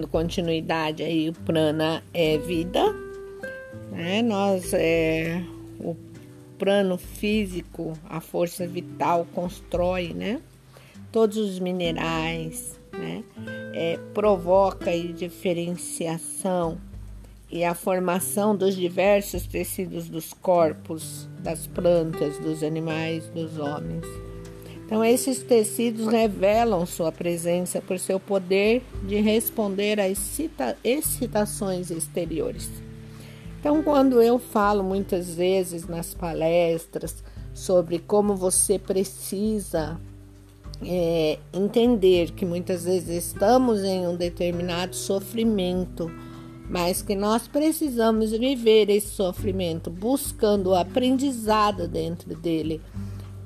dando continuidade aí, o prana é vida, né? Nós é o plano físico, a força vital constrói, né? Todos os minerais, né? É, provoca a diferenciação e a formação dos diversos tecidos dos corpos, das plantas, dos animais, dos homens. Então, esses tecidos revelam sua presença por seu poder de responder a excita excitações exteriores. Então, quando eu falo muitas vezes nas palestras sobre como você precisa é, entender que muitas vezes estamos em um determinado sofrimento, mas que nós precisamos viver esse sofrimento buscando o aprendizado dentro dele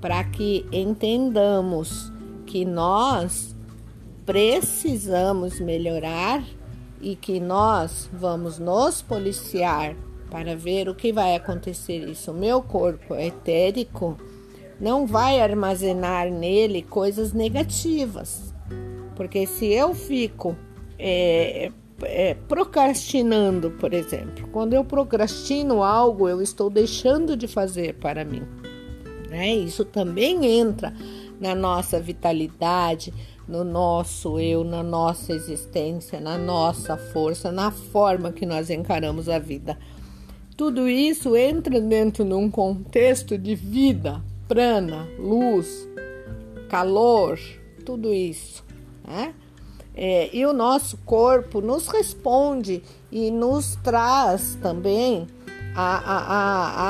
para que entendamos que nós precisamos melhorar e que nós vamos nos policiar para ver o que vai acontecer. Isso, o meu corpo etérico não vai armazenar nele coisas negativas, porque se eu fico é, é, procrastinando, por exemplo, quando eu procrastino algo, eu estou deixando de fazer para mim. Né? Isso também entra na nossa vitalidade, no nosso eu, na nossa existência, na nossa força, na forma que nós encaramos a vida. Tudo isso entra dentro de um contexto de vida, prana, luz, calor, tudo isso. Né? É, e o nosso corpo nos responde e nos traz também a, a,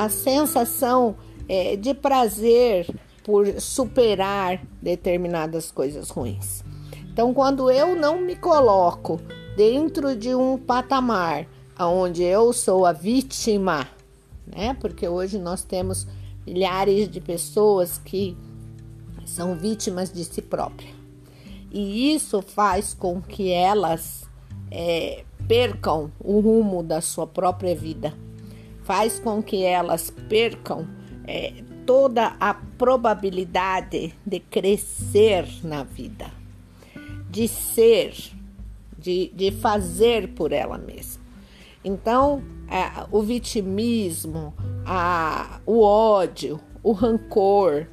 a, a sensação é, de prazer por superar determinadas coisas ruins. Então, quando eu não me coloco dentro de um patamar onde eu sou a vítima, né? Porque hoje nós temos milhares de pessoas que são vítimas de si própria. E isso faz com que elas é, percam o rumo da sua própria vida, faz com que elas percam é, toda a probabilidade de crescer na vida, de ser, de, de fazer por ela mesma. Então, é, o vitimismo, a, o ódio, o rancor,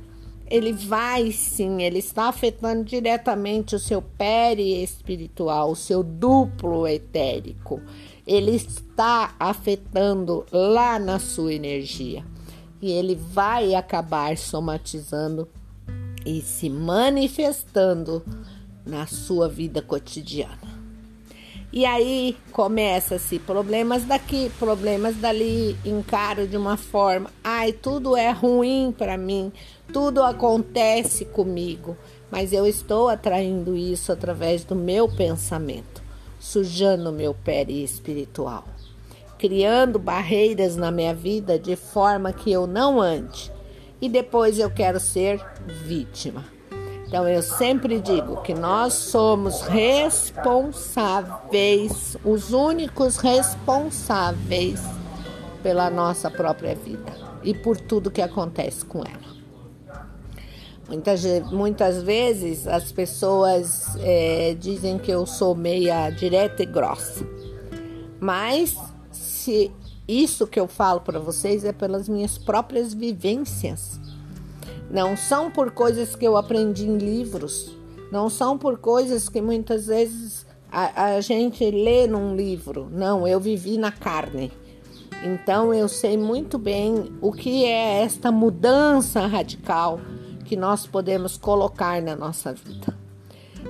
ele vai sim, ele está afetando diretamente o seu pere espiritual, o seu duplo etérico. Ele está afetando lá na sua energia e ele vai acabar somatizando e se manifestando na sua vida cotidiana. E aí começa-se problemas daqui, problemas dali, encaro de uma forma, ai, tudo é ruim para mim, tudo acontece comigo, mas eu estou atraindo isso através do meu pensamento, sujando meu pé espiritual criando barreiras na minha vida de forma que eu não ande. E depois eu quero ser vítima. Então eu sempre digo que nós somos responsáveis, os únicos responsáveis pela nossa própria vida e por tudo que acontece com ela. Muitas, muitas vezes as pessoas é, dizem que eu sou meia direta e grossa, mas se isso que eu falo para vocês é pelas minhas próprias vivências. Não são por coisas que eu aprendi em livros, não são por coisas que muitas vezes a, a gente lê num livro. Não, eu vivi na carne. Então eu sei muito bem o que é esta mudança radical que nós podemos colocar na nossa vida.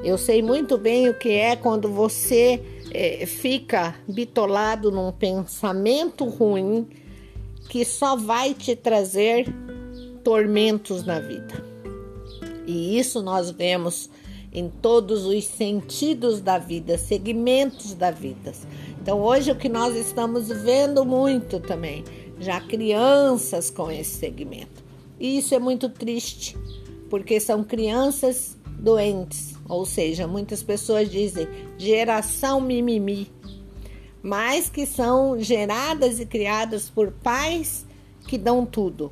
Eu sei muito bem o que é quando você é, fica bitolado num pensamento ruim que só vai te trazer tormentos na vida. E isso nós vemos em todos os sentidos da vida, segmentos da vida. Então, hoje o que nós estamos vendo muito também, já crianças com esse segmento. E isso é muito triste, porque são crianças doentes, ou seja, muitas pessoas dizem geração mimimi, mas que são geradas e criadas por pais que dão tudo,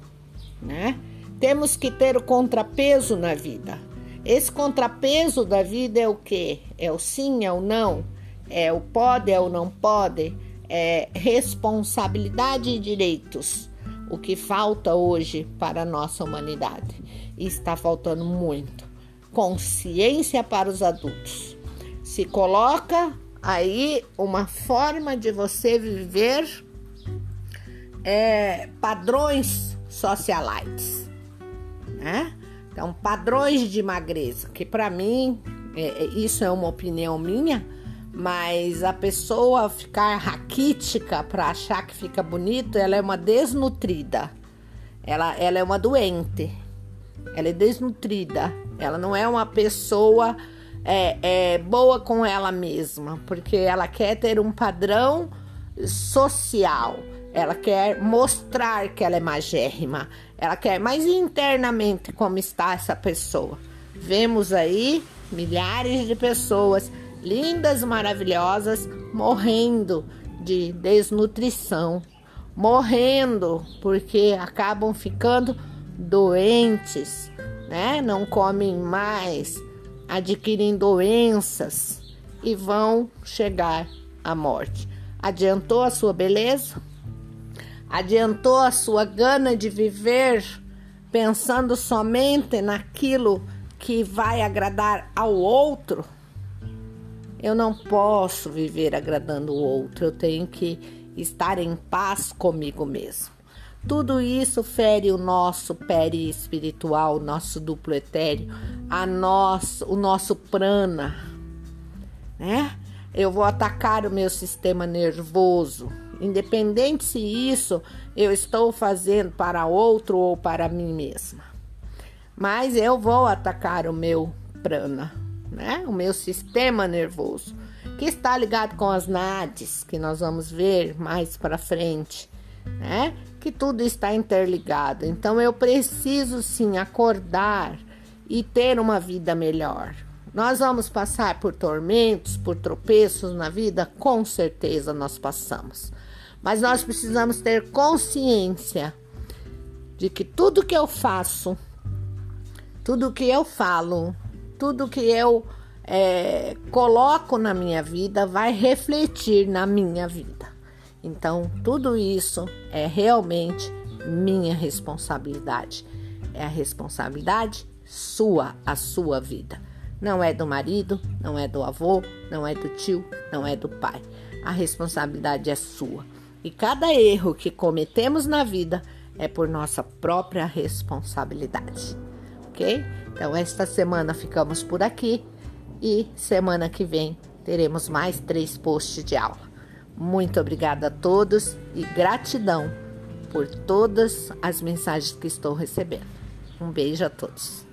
né? Temos que ter o contrapeso na vida. Esse contrapeso da vida é o que? É o sim, é o não. é o pode, é o não pode, é responsabilidade e direitos. O que falta hoje para a nossa humanidade. E está faltando muito. Consciência para os adultos. Se coloca aí uma forma de você viver é, padrões socialites, né? Então, padrões de magreza, que para mim, é, é, isso é uma opinião minha, mas a pessoa ficar raquítica para achar que fica bonito, ela é uma desnutrida, ela, ela é uma doente, ela é desnutrida, ela não é uma pessoa é, é boa com ela mesma, porque ela quer ter um padrão social. Ela quer mostrar que ela é magérrima. Ela quer, mas internamente como está essa pessoa? Vemos aí milhares de pessoas lindas, maravilhosas, morrendo de desnutrição, morrendo porque acabam ficando doentes, né? Não comem mais, adquirem doenças e vão chegar à morte. Adiantou a sua beleza? Adiantou a sua gana de viver pensando somente naquilo que vai agradar ao outro? Eu não posso viver agradando o outro, eu tenho que estar em paz comigo mesmo. Tudo isso fere o nosso perispiritual, o nosso duplo etéreo, a nosso, o nosso prana, né? Eu vou atacar o meu sistema nervoso, independente se isso eu estou fazendo para outro ou para mim mesma. Mas eu vou atacar o meu prana, né? O meu sistema nervoso, que está ligado com as nades, que nós vamos ver mais para frente, né? Que tudo está interligado. Então eu preciso sim acordar e ter uma vida melhor. Nós vamos passar por tormentos, por tropeços na vida? Com certeza nós passamos. Mas nós precisamos ter consciência de que tudo que eu faço, tudo que eu falo, tudo que eu é, coloco na minha vida vai refletir na minha vida. Então, tudo isso é realmente minha responsabilidade. É a responsabilidade sua, a sua vida. Não é do marido, não é do avô, não é do tio, não é do pai. A responsabilidade é sua. E cada erro que cometemos na vida é por nossa própria responsabilidade. Ok? Então, esta semana ficamos por aqui e semana que vem teremos mais três posts de aula. Muito obrigada a todos e gratidão por todas as mensagens que estou recebendo. Um beijo a todos.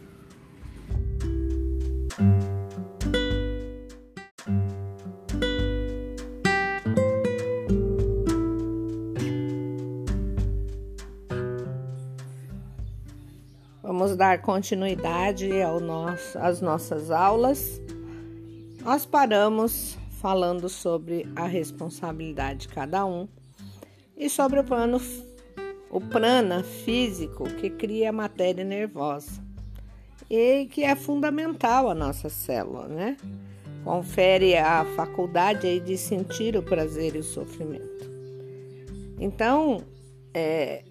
Vamos dar continuidade ao nosso, às nossas aulas. Nós paramos falando sobre a responsabilidade de cada um e sobre o plano o prana físico que cria a matéria nervosa e que é fundamental à nossa célula, né? Confere a faculdade de sentir o prazer e o sofrimento. Então, é,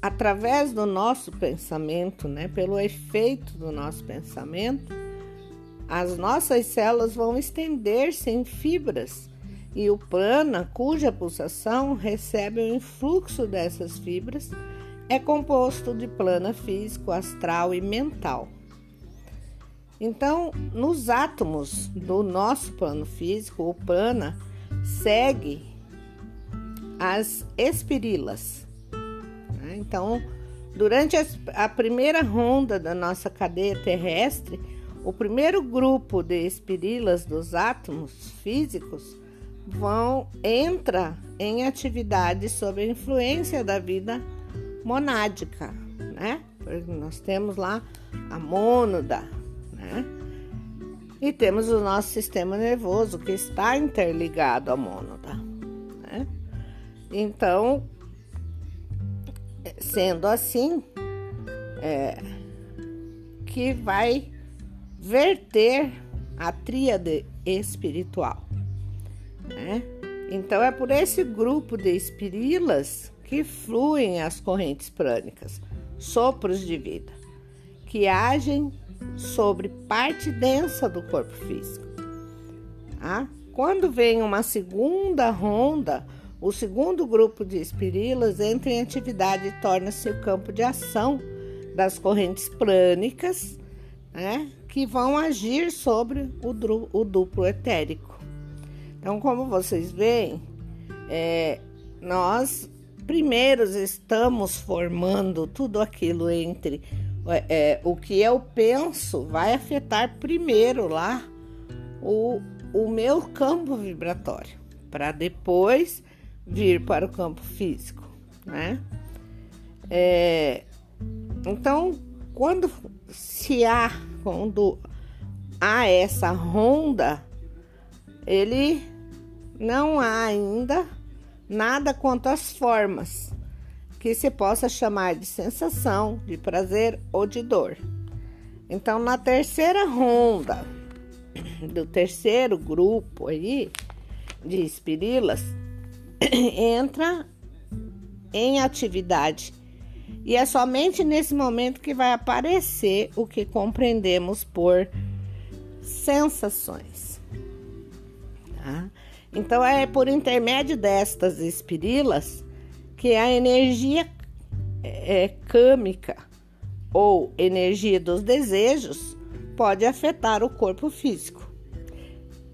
através do nosso pensamento, né, pelo efeito do nosso pensamento, as nossas células vão estender-se em fibras e o prana, cuja pulsação recebe o influxo dessas fibras, é composto de plana físico, astral e mental. Então, nos átomos do nosso plano físico, o prana segue as espirilas. Né? Então, durante a primeira ronda da nossa cadeia terrestre, o primeiro grupo de espirilas dos átomos físicos vão entra em atividade sob a influência da vida monádica, né? Nós temos lá a mônada, né? E temos o nosso sistema nervoso que está interligado à mônada, né? Então, sendo assim, é, que vai verter a tríade espiritual. Né? Então é por esse grupo de espirilas que fluem as correntes prânicas, sopros de vida, que agem sobre parte densa do corpo físico. Ah, quando vem uma segunda ronda, o segundo grupo de espirilas entra em atividade e torna-se o campo de ação das correntes prânicas, né, que vão agir sobre o, duplo etérico. Então, como vocês veem, é, nós primeiros estamos formando tudo aquilo entre é, é, o que eu penso vai afetar primeiro lá o, o meu campo vibratório, para depois vir para o campo físico, né? É, então, quando se há, quando há essa ronda, ele não há ainda nada quanto às formas que se possa chamar de sensação, de prazer ou de dor. Então, na terceira ronda do terceiro grupo aí de espirilas, entra em atividade. E é somente nesse momento que vai aparecer o que compreendemos por sensações. Tá? Então, é por intermédio destas espirilas que a energia é, câmica ou energia dos desejos pode afetar o corpo físico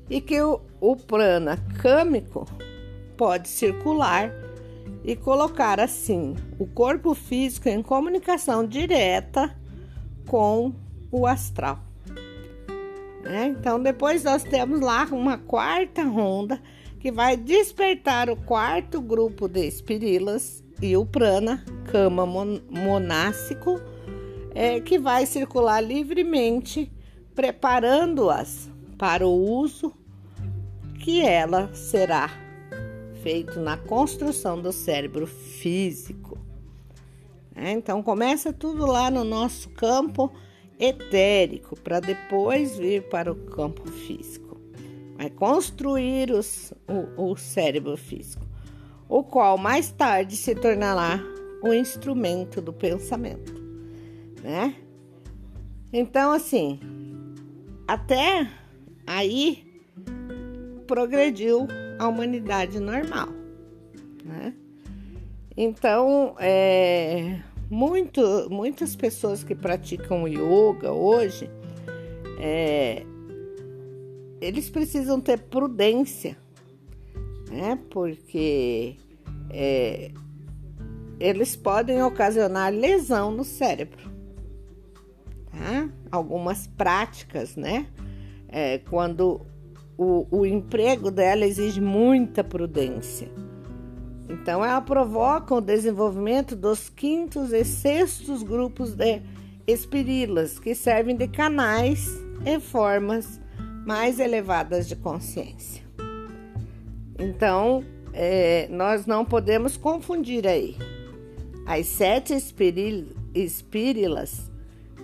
e que o, o prana câmico pode circular e colocar assim o corpo físico em comunicação direta com o astral. É, então, depois nós temos lá uma quarta ronda que vai despertar o quarto grupo de espirilas e o prana, cama monássico, é, que vai circular livremente, preparando-as para o uso que ela será feito na construção do cérebro físico. É, então começa tudo lá no nosso campo etérico para depois vir para o campo físico vai construir os, o, o cérebro físico, o qual mais tarde se tornará o instrumento do pensamento, né? Então, assim, até aí progrediu a humanidade normal, né? Então, é, muito, muitas pessoas que praticam yoga hoje é, eles precisam ter prudência, né? Porque é, eles podem ocasionar lesão no cérebro. Tá? Algumas práticas, né? É, quando o, o emprego dela exige muita prudência. Então, ela provoca o desenvolvimento dos quintos e sextos grupos de espirilas, que servem de canais e formas mais elevadas de consciência. Então, é, nós não podemos confundir aí as sete espírilas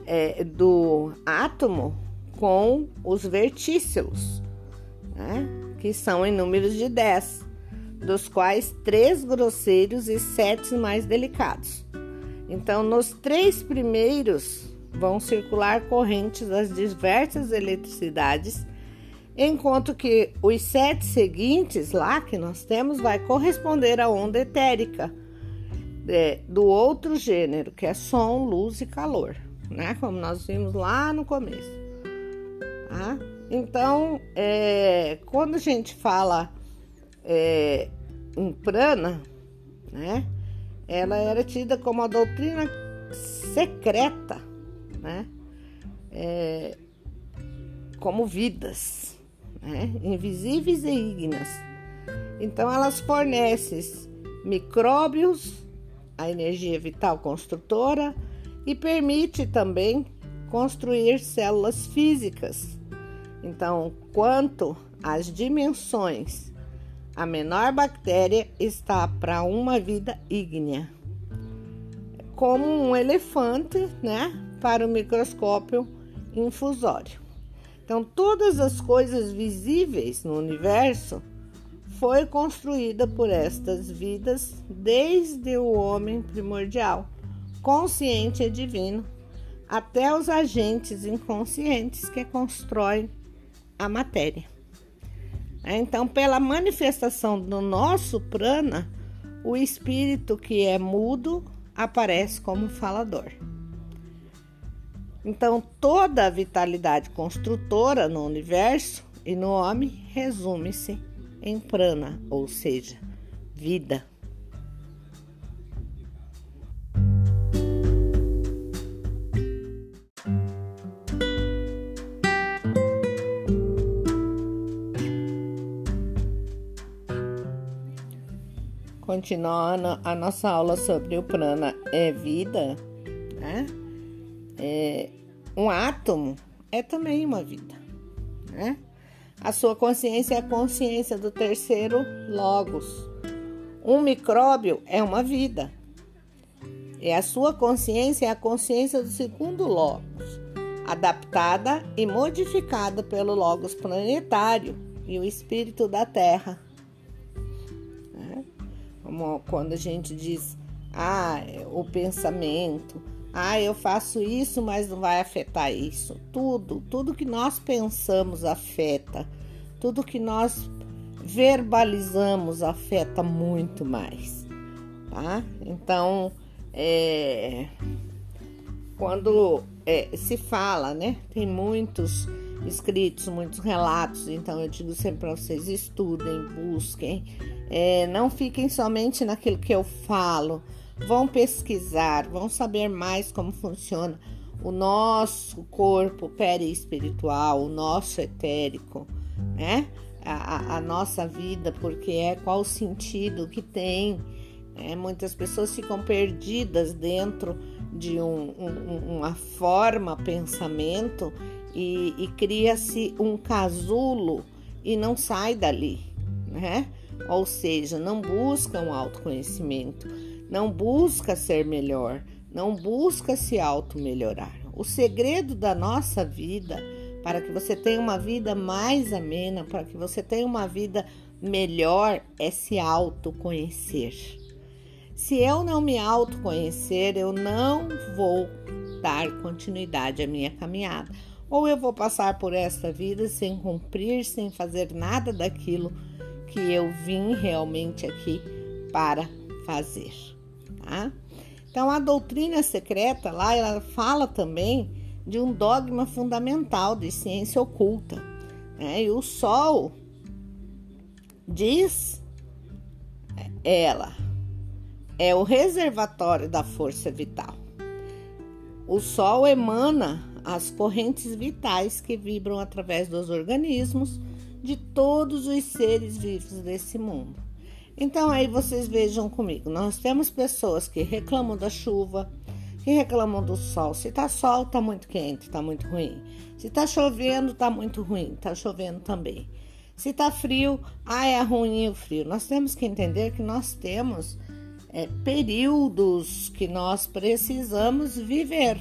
é, do átomo com os vertícelos, né? que são em números de dez, dos quais três grosseiros e sete mais delicados. Então, nos três primeiros vão circular correntes das diversas eletricidades enquanto que os sete seguintes lá que nós temos vai corresponder à onda etérica é, do outro gênero, que é som, luz e calor, né? Como nós vimos lá no começo. Tá? Então, é, quando a gente fala é, em prana, né? Ela era tida como a doutrina secreta, né? É, como vidas, né? invisíveis e ígneas. Então, elas fornecem micróbios, a energia vital construtora, e permite também construir células físicas. Então, quanto às dimensões, a menor bactéria está para uma vida ígnea, como um elefante, né, para o microscópio infusório. Então, todas as coisas visíveis no universo foi construída por estas vidas desde o homem primordial, consciente e divino, até os agentes inconscientes que constroem a matéria. Então, pela manifestação do nosso prana, o espírito que é mudo aparece como falador. Então, toda a vitalidade construtora no universo e no homem resume-se em prana, ou seja, vida. Continuando a nossa aula sobre o prana é vida, né? É, um átomo é também uma vida, né? A sua consciência é a consciência do terceiro logos. Um micróbio é uma vida. E a sua consciência é a consciência do segundo logos, adaptada e modificada pelo logos planetário e o espírito da Terra. Como quando a gente diz, ah, o pensamento, ah, eu faço isso, mas não vai afetar isso. Tudo, tudo que nós pensamos afeta. Tudo que nós verbalizamos afeta muito mais, tá? Então, é, quando é, se fala, né? Tem muitos escritos, muitos relatos. Então, eu digo sempre para vocês: estudem, busquem, é, não fiquem somente naquilo que eu falo vão pesquisar, vão saber mais como funciona o nosso corpo perispiritual, o nosso etérico, né? A, a, nossa vida, porque é qual o sentido que tem. Né? Muitas pessoas ficam perdidas dentro de um, um, uma forma pensamento e, e cria-se um casulo e não sai dali, né? Ou seja, não buscam autoconhecimento não busca ser melhor, não busca se auto-melhorar. O segredo da nossa vida, para que você tenha uma vida mais amena, para que você tenha uma vida melhor, é se autoconhecer. Se eu não me autoconhecer, eu não vou dar continuidade à minha caminhada. Ou eu vou passar por esta vida sem cumprir, sem fazer nada daquilo que eu vim realmente aqui para fazer tá? Então a doutrina secreta lá ela fala também de um dogma fundamental de ciência oculta. Né? E o Sol diz ela é o reservatório da força vital. O Sol emana as correntes vitais que vibram através dos organismos de todos os seres vivos desse mundo. Então aí vocês vejam comigo, nós temos pessoas que reclamam da chuva, que reclamam do sol. Se tá sol, tá muito quente, tá muito ruim. Se tá chovendo, tá muito ruim, tá chovendo também. Se tá frio, ah, é ruim o frio. Nós temos que entender que nós temos é, períodos que nós precisamos viver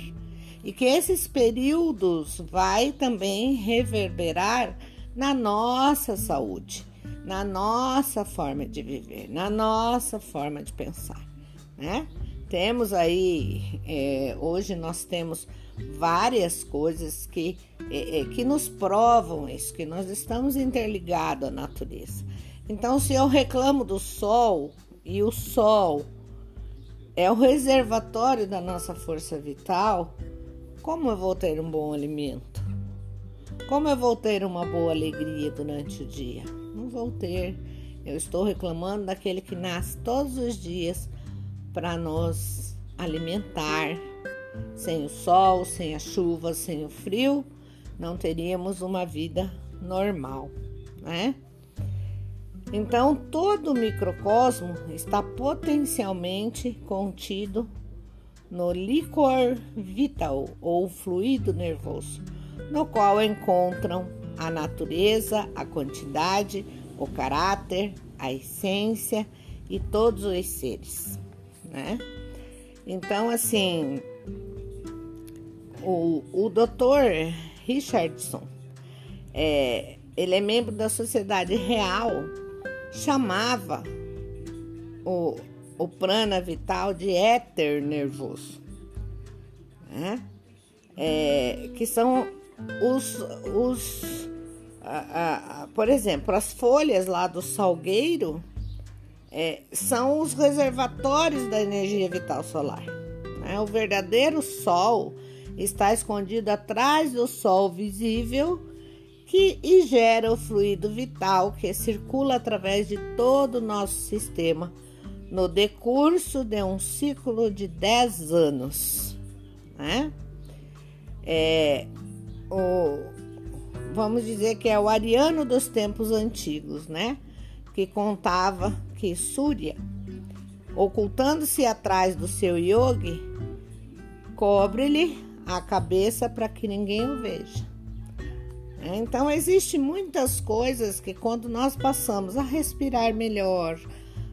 e que esses períodos vai também reverberar na nossa saúde na nossa forma de viver, na nossa forma de pensar, né? Temos aí, é, hoje nós temos várias coisas que, é, é, que nos provam isso, que nós estamos interligados à natureza. Então, se eu reclamo do sol e o sol é o reservatório da nossa força vital, como eu vou ter um bom alimento? Como eu vou ter uma boa alegria durante o dia? não vou ter. Eu estou reclamando daquele que nasce todos os dias para nos alimentar. Sem o sol, sem a chuva, sem o frio, não teríamos uma vida normal, né? Então, todo o microcosmo está potencialmente contido no licor vital ou fluido nervoso, no qual encontram a natureza, a quantidade, o caráter, a essência e todos os seres, né? Então, assim, o, o doutor Richardson, é, ele é membro da Sociedade Real chamava o, o prana vital de éter nervoso, né? É, que são os, os a, a, por exemplo, as folhas lá do salgueiro é, são os reservatórios da energia vital solar. Né? O verdadeiro sol está escondido atrás do sol visível que e gera o fluido vital que circula através de todo o nosso sistema no decurso de um ciclo de 10 anos. Né? É, o, vamos dizer que é o ariano dos tempos antigos, né? Que contava que Surya, ocultando-se atrás do seu yogi, cobre-lhe a cabeça para que ninguém o veja. É, então, existem muitas coisas que, quando nós passamos a respirar melhor,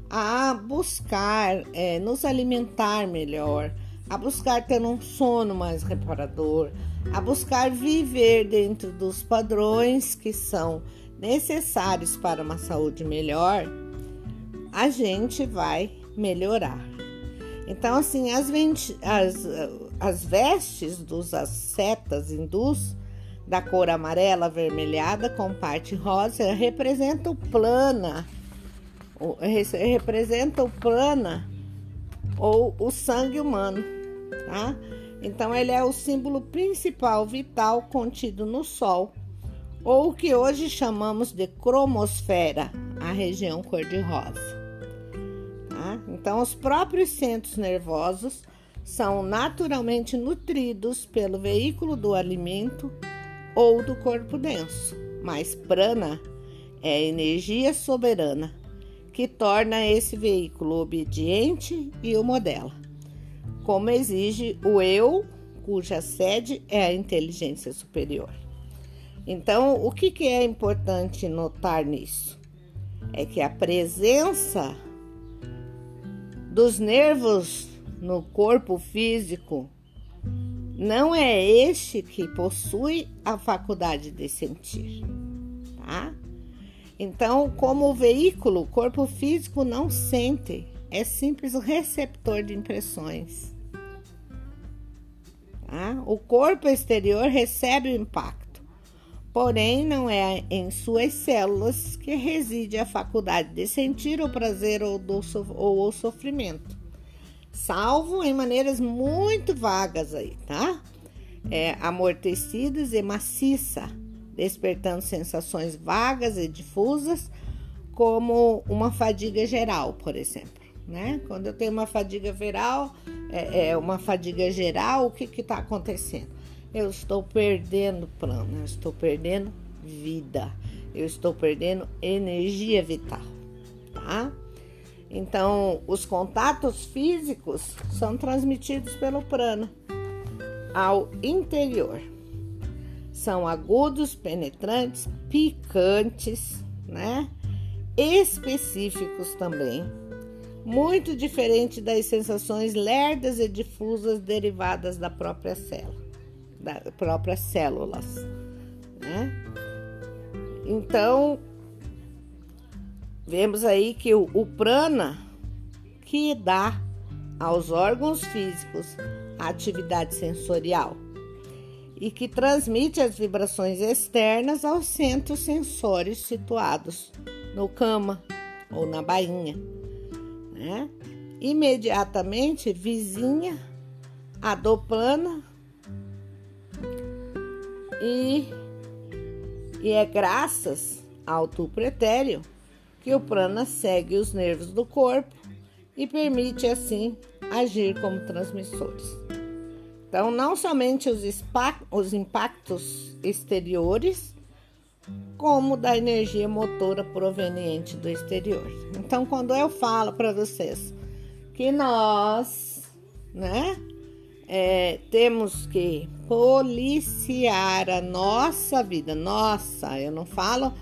a buscar é, nos alimentar melhor, a buscar ter um sono mais reparador, a buscar viver dentro dos padrões que são necessários para uma saúde melhor, a gente vai melhorar. Então, assim, as, as, as vestes dos ascetas hindus da cor amarela avermelhada com parte rosa representa o plana, representa o plana ou o sangue humano, tá? Então ele é o símbolo principal vital contido no Sol, ou o que hoje chamamos de cromosfera, a região cor-de-rosa. Tá? Então os próprios centros nervosos são naturalmente nutridos pelo veículo do alimento ou do corpo denso, mas prana é energia soberana que torna esse veículo obediente e o modela, como exige o eu, cuja sede é a inteligência superior. Então, o que, que é importante notar nisso? É que a presença dos nervos no corpo físico não é este que possui a faculdade de sentir, tá? Então, como veículo, o corpo físico não sente, é simples receptor de impressões. Tá? O corpo exterior recebe o impacto, porém não é em suas células que reside a faculdade de sentir o prazer ou, do, ou o sofrimento salvo em maneiras muito vagas aí, tá? É, amortecidas e maciça, despertando sensações vagas e difusas, como uma fadiga geral, por exemplo. Né? Quando eu tenho uma fadiga geral, é, é uma fadiga geral, o que está acontecendo? Eu estou perdendo plano, eu estou perdendo vida, eu estou perdendo energia vital, tá? Então, os contatos físicos são transmitidos pelo prana ao interior. São agudos, penetrantes, picantes, né? Específicos também. Muito diferente das sensações lerdas e difusas derivadas da própria célula, das próprias células, né? Então, Vemos aí que o, o prana que dá aos órgãos físicos a atividade sensorial e que transmite as vibrações externas aos centros sensórios situados no cama ou na bainha, né? Imediatamente vizinha a doplana e, e é graças ao tu pretéreo que o prana segue os nervos do corpo e permite assim agir como transmissores. Então, não somente os, os impactos exteriores, como da energia motora proveniente do exterior. Então, quando eu falo para vocês que nós, né, é, temos que policiar a nossa vida, nossa, eu não falo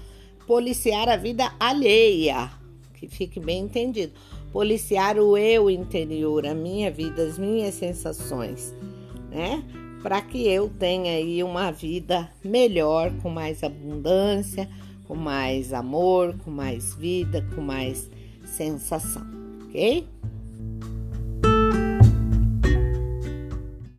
policiar a vida alheia, que fique bem entendido. Policiar o eu interior, a minha vida, as minhas sensações, né? para que eu tenha aí uma vida melhor, com mais abundância, com mais amor, com mais vida, com mais sensação, ok?